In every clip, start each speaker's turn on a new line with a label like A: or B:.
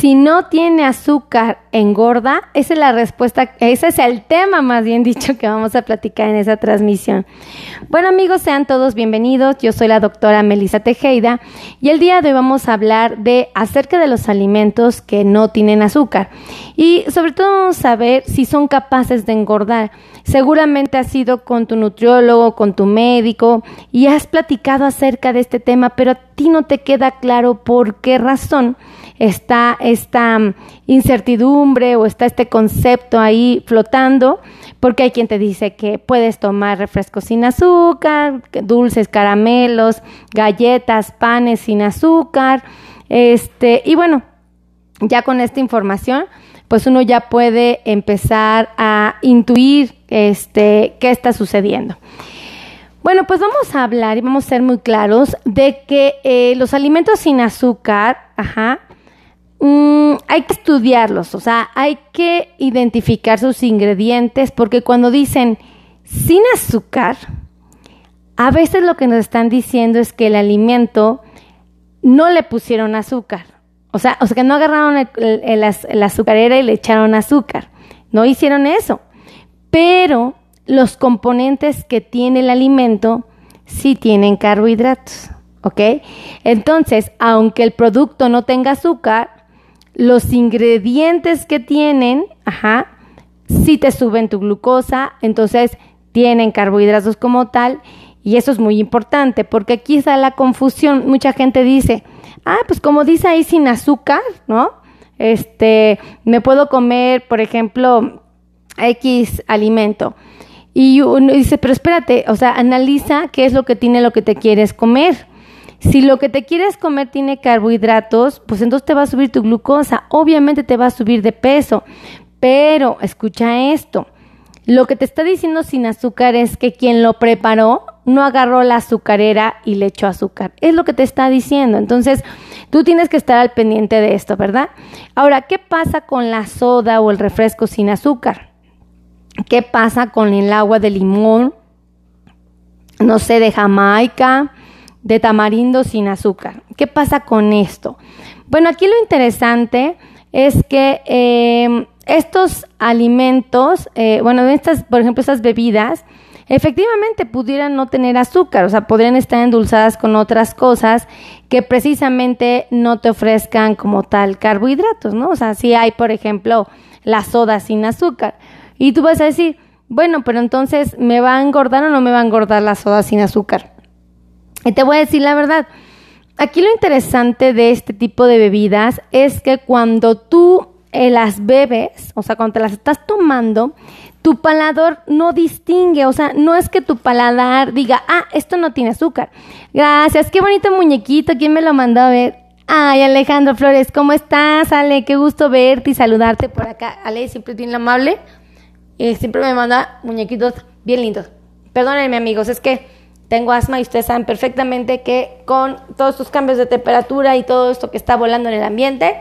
A: si no tiene azúcar, engorda. Esa es la respuesta, ese es el tema más bien dicho que vamos a platicar en esa transmisión. Bueno amigos, sean todos bienvenidos. Yo soy la doctora Melissa Tejeda y el día de hoy vamos a hablar de acerca de los alimentos que no tienen azúcar y sobre todo vamos a ver si son capaces de engordar. Seguramente has ido con tu nutriólogo, con tu médico y has platicado acerca de este tema, pero a ti no te queda claro por qué razón está esta mm, incertidumbre o está este concepto ahí flotando, porque hay quien te dice que puedes tomar refrescos sin azúcar, dulces, caramelos, galletas, panes sin azúcar, este, y bueno, ya con esta información, pues uno ya puede empezar a intuir este, qué está sucediendo. Bueno, pues vamos a hablar y vamos a ser muy claros de que eh, los alimentos sin azúcar, ajá, Mm, hay que estudiarlos, o sea, hay que identificar sus ingredientes porque cuando dicen sin azúcar, a veces lo que nos están diciendo es que el alimento no le pusieron azúcar. O sea, o sea que no agarraron la azucarera y le echaron azúcar. No hicieron eso. Pero los componentes que tiene el alimento sí tienen carbohidratos. ¿Ok? Entonces, aunque el producto no tenga azúcar, los ingredientes que tienen, ajá, sí te suben tu glucosa, entonces tienen carbohidratos como tal, y eso es muy importante, porque aquí está la confusión. Mucha gente dice, ah, pues como dice ahí sin azúcar, ¿no? Este, me puedo comer, por ejemplo, X alimento. Y uno dice, pero espérate, o sea, analiza qué es lo que tiene lo que te quieres comer. Si lo que te quieres comer tiene carbohidratos, pues entonces te va a subir tu glucosa, obviamente te va a subir de peso, pero escucha esto. Lo que te está diciendo sin azúcar es que quien lo preparó no agarró la azucarera y le echó azúcar. Es lo que te está diciendo. Entonces, tú tienes que estar al pendiente de esto, ¿verdad? Ahora, ¿qué pasa con la soda o el refresco sin azúcar? ¿Qué pasa con el agua de limón? No sé, de Jamaica, de tamarindo sin azúcar. ¿Qué pasa con esto? Bueno, aquí lo interesante es que em, estos alimentos, eh, bueno, estas, por ejemplo, estas bebidas, efectivamente pudieran no tener azúcar, o sea, podrían estar endulzadas con otras cosas que precisamente no te ofrezcan como tal carbohidratos, ¿no? O sea, si hay, por ejemplo, la soda sin azúcar. Y tú vas a decir, bueno, pero entonces, ¿me va a engordar o no me va a engordar la soda sin azúcar? Te voy a decir la verdad. Aquí lo interesante de este tipo de bebidas es que cuando tú eh, las bebes, o sea, cuando te las estás tomando, tu paladar no distingue, o sea, no es que tu paladar diga, ah, esto no tiene azúcar. Gracias, qué bonito muñequito, ¿quién me lo mandó a ver? Ay, Alejandro Flores, ¿cómo estás, Ale? Qué gusto verte y saludarte por acá. Ale siempre bien amable y siempre me manda muñequitos bien lindos. Perdónenme, amigos, es que tengo asma y ustedes saben perfectamente que con todos estos cambios de temperatura y todo esto que está volando en el ambiente,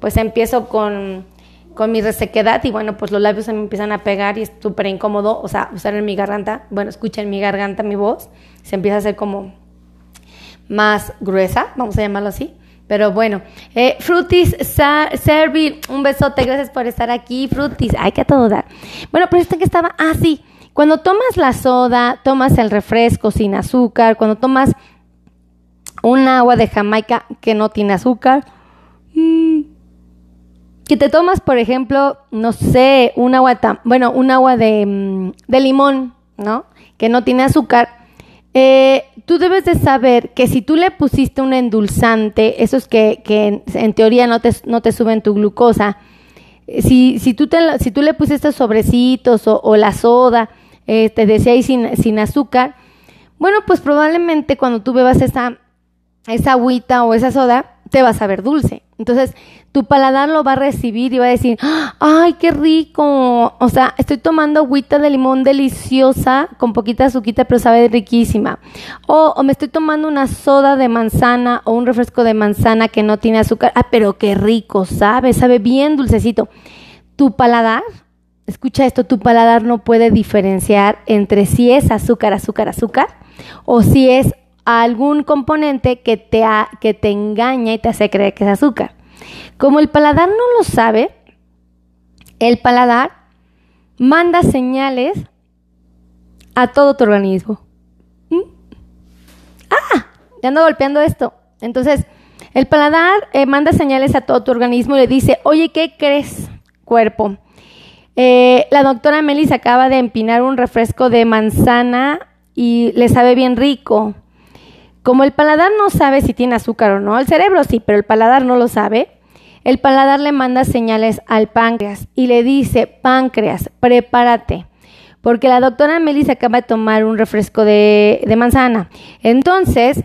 A: pues empiezo con, con mi resequedad y bueno, pues los labios se me empiezan a pegar y es súper incómodo, o sea, usar en mi garganta, bueno, escuchen mi garganta, mi voz, se empieza a hacer como más gruesa, vamos a llamarlo así. Pero bueno, eh, Frutis Servi, un besote, gracias por estar aquí. Frutis, hay que todo dar. Bueno, pero este que estaba, ah, sí, cuando tomas la soda, tomas el refresco sin azúcar, cuando tomas un agua de Jamaica que no tiene azúcar, mm, que te tomas, por ejemplo, no sé, un agua, bueno, un agua de, mm, de limón, ¿no? Que no tiene azúcar. Eh, tú debes de saber que si tú le pusiste un endulzante, esos que, en teoría no te, suben tu glucosa, si, tú te, si tú le pusiste sobrecitos o la soda, eh, te decía ahí sin, sin azúcar, bueno, pues probablemente cuando tú bebas esa, esa agüita o esa soda, te vas a ver dulce. Entonces, tu paladar lo va a recibir y va a decir, ¡ay, qué rico! O sea, estoy tomando agüita de limón deliciosa, con poquita azuquita, pero sabe riquísima. O, o, me estoy tomando una soda de manzana o un refresco de manzana que no tiene azúcar. ¡Ah, pero qué rico! Sabe, sabe bien dulcecito. Tu paladar escucha esto, tu paladar no puede diferenciar entre si es azúcar, azúcar, azúcar o si es algún componente que te, que te engaña y te hace creer que es azúcar. Como el paladar no lo sabe, el paladar manda señales a todo tu organismo. ¿Mm? ¡Ah! Ya ando golpeando esto. Entonces, el paladar eh, manda señales a todo tu organismo y le dice, oye, ¿qué crees, cuerpo? Eh, la doctora Melis acaba de empinar un refresco de manzana y le sabe bien rico. Como el paladar no sabe si tiene azúcar o no, el cerebro sí, pero el paladar no lo sabe, el paladar le manda señales al páncreas y le dice, páncreas, prepárate, porque la doctora Melis acaba de tomar un refresco de, de manzana. Entonces,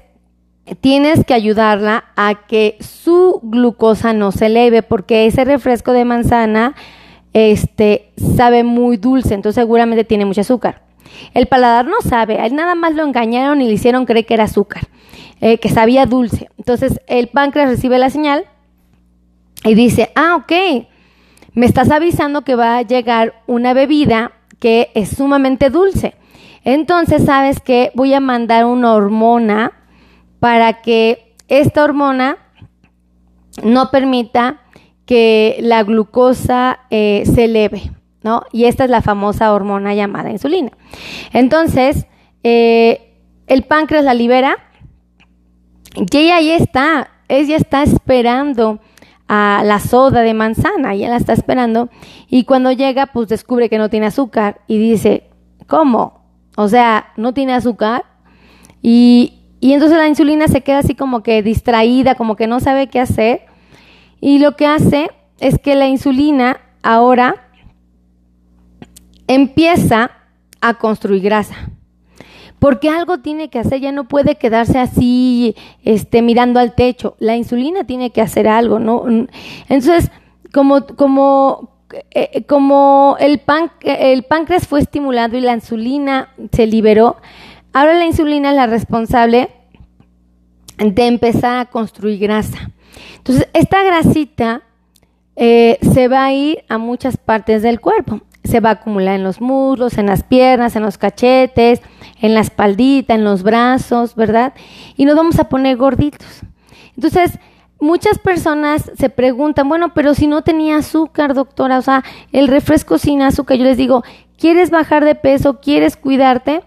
A: tienes que ayudarla a que su glucosa no se eleve, porque ese refresco de manzana este, sabe muy dulce, entonces seguramente tiene mucho azúcar. El paladar no sabe, a él nada más lo engañaron y le hicieron creer que era azúcar, eh, que sabía dulce. Entonces el páncreas recibe la señal y dice, ah, ok, me estás avisando que va a llegar una bebida que es sumamente dulce. Entonces sabes que voy a mandar una hormona para que esta hormona no permita que la glucosa eh, se eleve, ¿no? Y esta es la famosa hormona llamada insulina. Entonces, eh, el páncreas la libera y ella ahí está, ella está esperando a la soda de manzana, ella la está esperando y cuando llega pues descubre que no tiene azúcar y dice, ¿cómo? O sea, no tiene azúcar y, y entonces la insulina se queda así como que distraída, como que no sabe qué hacer y lo que hace es que la insulina ahora empieza a construir grasa. Porque algo tiene que hacer, ya no puede quedarse así, este, mirando al techo. La insulina tiene que hacer algo, ¿no? Entonces, como, como, eh, como el, pan, el páncreas fue estimulado y la insulina se liberó, ahora la insulina es la responsable de empezar a construir grasa. Entonces, esta grasita eh, se va a ir a muchas partes del cuerpo. Se va a acumular en los muslos, en las piernas, en los cachetes, en la espaldita, en los brazos, ¿verdad? Y nos vamos a poner gorditos. Entonces, muchas personas se preguntan, bueno, pero si no tenía azúcar, doctora, o sea, el refresco sin azúcar, yo les digo, ¿quieres bajar de peso? ¿Quieres cuidarte?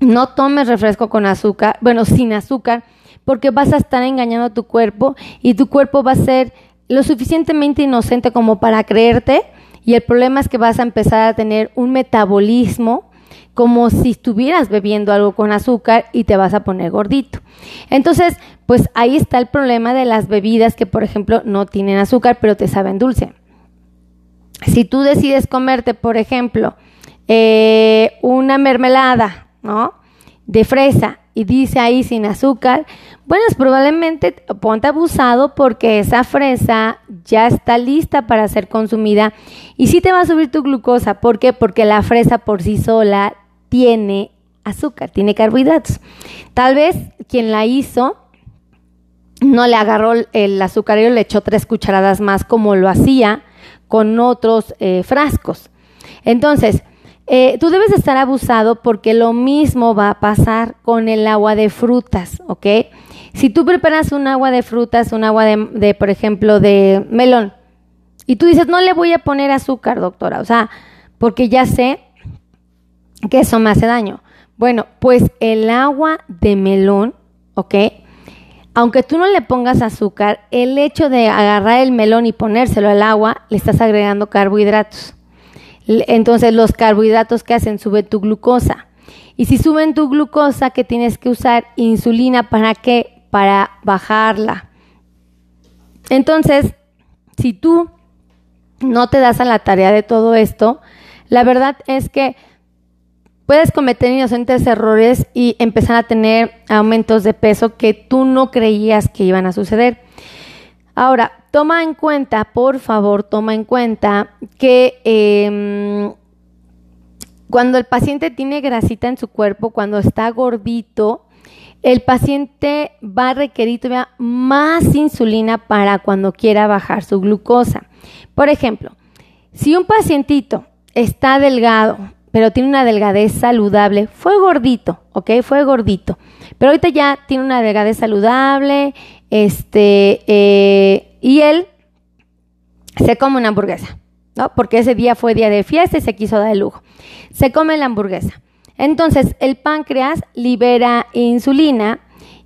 A: No tomes refresco con azúcar, bueno, sin azúcar, porque vas a estar engañando a tu cuerpo y tu cuerpo va a ser lo suficientemente inocente como para creerte y el problema es que vas a empezar a tener un metabolismo como si estuvieras bebiendo algo con azúcar y te vas a poner gordito. Entonces, pues ahí está el problema de las bebidas que, por ejemplo, no tienen azúcar, pero te saben dulce. Si tú decides comerte, por ejemplo, eh, una mermelada, ¿no? De fresa y dice ahí sin azúcar, bueno, es probablemente ponte abusado porque esa fresa ya está lista para ser consumida y sí te va a subir tu glucosa. ¿Por qué? Porque la fresa por sí sola tiene azúcar, tiene carbohidratos. Tal vez quien la hizo no le agarró el azúcar y le echó tres cucharadas más como lo hacía con otros eh, frascos. Entonces, eh, tú debes estar abusado porque lo mismo va a pasar con el agua de frutas, ¿ok? Si tú preparas un agua de frutas, un agua de, por ejemplo, de melón, y tú dices, no le voy a poner azúcar, doctora, o sea, porque ya sé que eso me hace daño. Bueno, pues el agua de melón, ¿ok? Aunque tú no le pongas azúcar, el hecho de agarrar el melón y ponérselo al agua, le estás agregando carbohidratos. Entonces los carbohidratos que hacen suben tu glucosa. Y si suben tu glucosa, ¿qué tienes que usar? Insulina, ¿para qué? Para bajarla. Entonces, si tú no te das a la tarea de todo esto, la verdad es que puedes cometer inocentes errores y empezar a tener aumentos de peso que tú no creías que iban a suceder. Ahora, toma en cuenta, por favor, toma en cuenta que em, cuando el paciente tiene grasita en su cuerpo, cuando está gordito, el paciente va a requerir todavía más insulina para cuando quiera bajar su glucosa. Por ejemplo, si un pacientito está delgado, pero tiene una delgadez saludable, fue gordito, ¿ok? Fue gordito, pero ahorita ya tiene una delgadez saludable, este, eh, y él se come una hamburguesa, ¿no? Porque ese día fue día de fiesta y se quiso dar el lujo. Se come la hamburguesa. Entonces, el páncreas libera insulina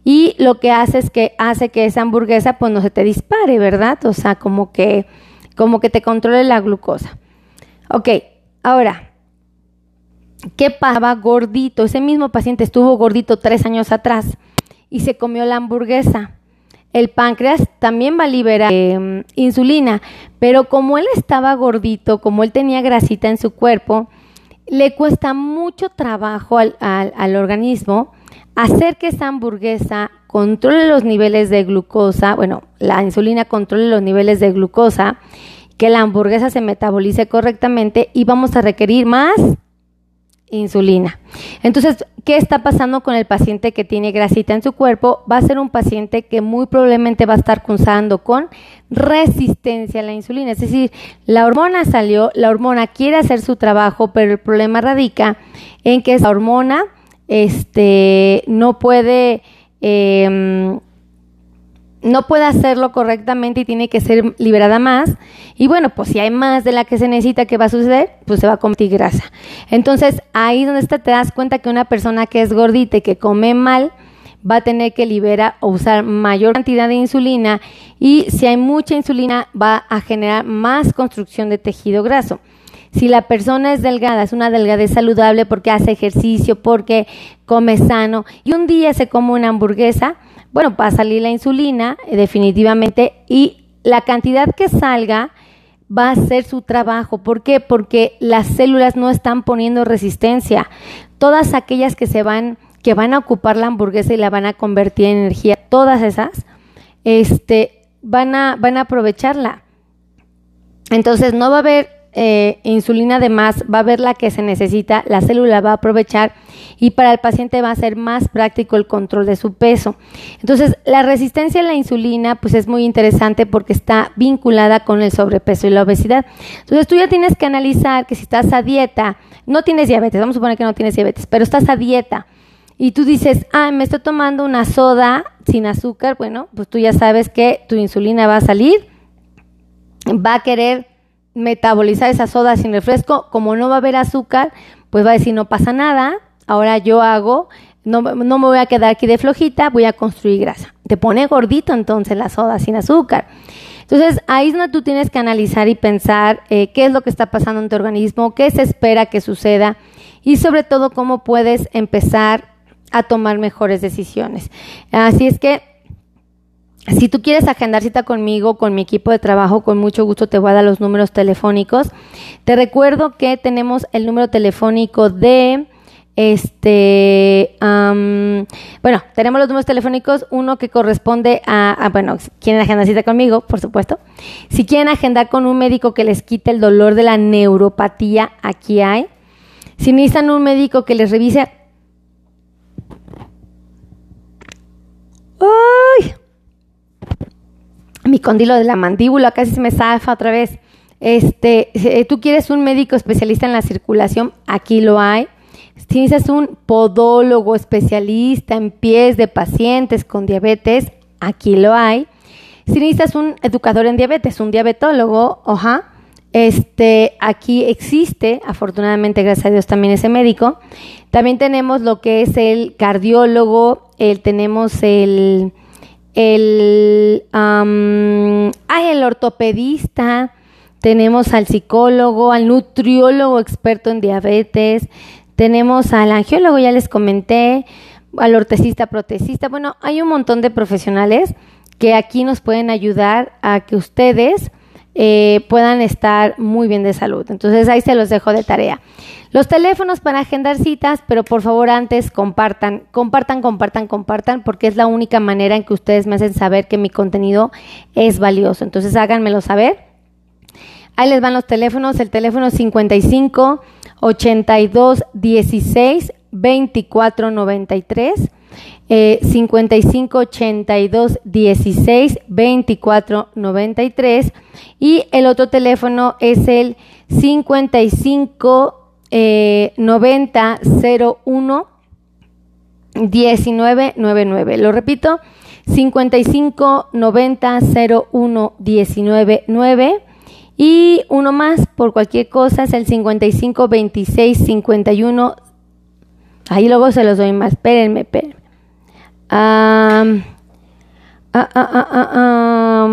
A: y lo que hace es que hace que esa hamburguesa pues no se te dispare, ¿verdad? O sea, como que como que te controle la glucosa. Ok, ahora, ¿qué pasaba gordito? Ese mismo paciente estuvo gordito tres años atrás y se comió la hamburguesa. El páncreas también va a liberar em, insulina, pero como él estaba gordito, como él tenía grasita en su cuerpo, le cuesta mucho trabajo al, al organismo hacer que esa hamburguesa controle los niveles de glucosa, bueno, la insulina controle los niveles de glucosa, que la hamburguesa se metabolice correctamente y vamos a requerir más insulina. Entonces, ¿qué está pasando con el paciente que tiene grasita en su cuerpo? Va a ser un paciente que muy probablemente va a estar cursando con resistencia a la insulina. Es decir, la hormona salió, la hormona quiere hacer su trabajo, pero el problema radica en que esa hormona este, no puede... Em, no puede hacerlo correctamente y tiene que ser liberada más. Y bueno, pues si hay más de la que se necesita, ¿qué va a suceder? Pues se va a convertir grasa. Entonces, ahí donde te das cuenta que una persona que es gordita y que come mal, va a tener que liberar o usar mayor cantidad de insulina y si hay mucha insulina va a generar más construcción de tejido graso. Si la persona es delgada, es una delgadez saludable porque hace ejercicio, porque come sano y un día se come una hamburguesa, bueno, va a salir la insulina eh, definitivamente y la cantidad que salga va a hacer su trabajo. ¿Por qué? Porque las células no están poniendo resistencia. Todas aquellas que se van, que van a ocupar la hamburguesa y la van a convertir en energía, todas esas, este, van a, van a aprovecharla. Entonces no va a haber eh, insulina de más, va a ver la que se necesita, la célula va a aprovechar y para el paciente va a ser más práctico el control de su peso. Entonces, la resistencia a la insulina pues es muy interesante porque está vinculada con el sobrepeso y la obesidad. Entonces, tú ya tienes que analizar que si estás a dieta, no tienes diabetes, vamos a suponer que no tienes diabetes, pero estás a dieta y tú dices, ah, me estoy tomando una soda sin azúcar, bueno, pues tú ya sabes que tu insulina va a salir, va a querer metabolizar esa soda sin refresco, como no va a haber azúcar, pues va a decir no pasa nada, ahora yo hago, no, no me voy a quedar aquí de flojita, voy a construir grasa. Te pone gordito entonces la soda sin azúcar. Entonces ahí es donde tú tienes que analizar y pensar eh, qué es lo que está pasando en tu organismo, qué se espera que suceda y sobre todo cómo puedes empezar a tomar mejores decisiones. Así es que si tú quieres agendar cita conmigo, con mi equipo de trabajo, con mucho gusto te voy a dar los números telefónicos. Te recuerdo que tenemos el número telefónico de este, bueno, tenemos los números telefónicos, uno que corresponde a, bueno, si quieren agendar cita conmigo, por supuesto. Si quieren agendar con un médico que les quite el dolor de la neuropatía, aquí hay. Si necesitan un médico que les revise... ¡Ay! Mi condilo de la mandíbula casi se me zafa otra vez. Este, eh, tú quieres un médico especialista en la circulación, aquí lo hay. Si necesitas un podólogo especialista en pies de pacientes con diabetes, aquí lo hay. Si necesitas un educador en diabetes, un diabetólogo, oja, este, aquí existe, afortunadamente, gracias a Dios, también ese médico. También tenemos lo que es el cardiólogo, el, tenemos el el, el ortopedista, tenemos al psicólogo, al nutriólogo experto en diabetes, tenemos al angiólogo, ya les comenté, al ortesista, protesista. Bueno, hay un montón de profesionales que aquí nos pueden ayudar a que ustedes eh, puedan estar muy bien de salud. Entonces ahí se los dejo de tarea. Los teléfonos para agendar citas, pero por favor antes compartan, compartan, compartan, compartan, porque es la única manera en que ustedes me hacen saber que mi contenido es valioso. Entonces háganmelo saber. Ahí les van los teléfonos, el teléfono 55 82 16 24 93 eh, 55 82 16 24 93 y el otro teléfono es el 55 eh, 90 01 1999. Lo repito, 55 90 01 19 9 y uno más por cualquier cosa es el 55 26 51 ahí luego se los doy más. Espérenme espérenme um, ah, ah, ah,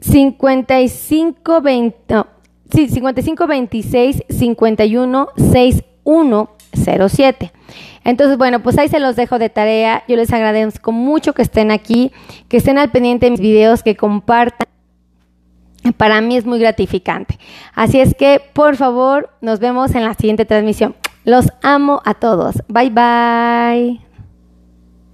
A: 55 20 no, sí, 55 26 51 61 07 entonces, bueno, pues ahí se los dejo de tarea. Yo les agradezco mucho que estén aquí, que estén al pendiente de mis videos, que compartan. Para mí es muy gratificante. Así es que, por favor, nos vemos en la siguiente transmisión. Los amo a todos. Bye bye.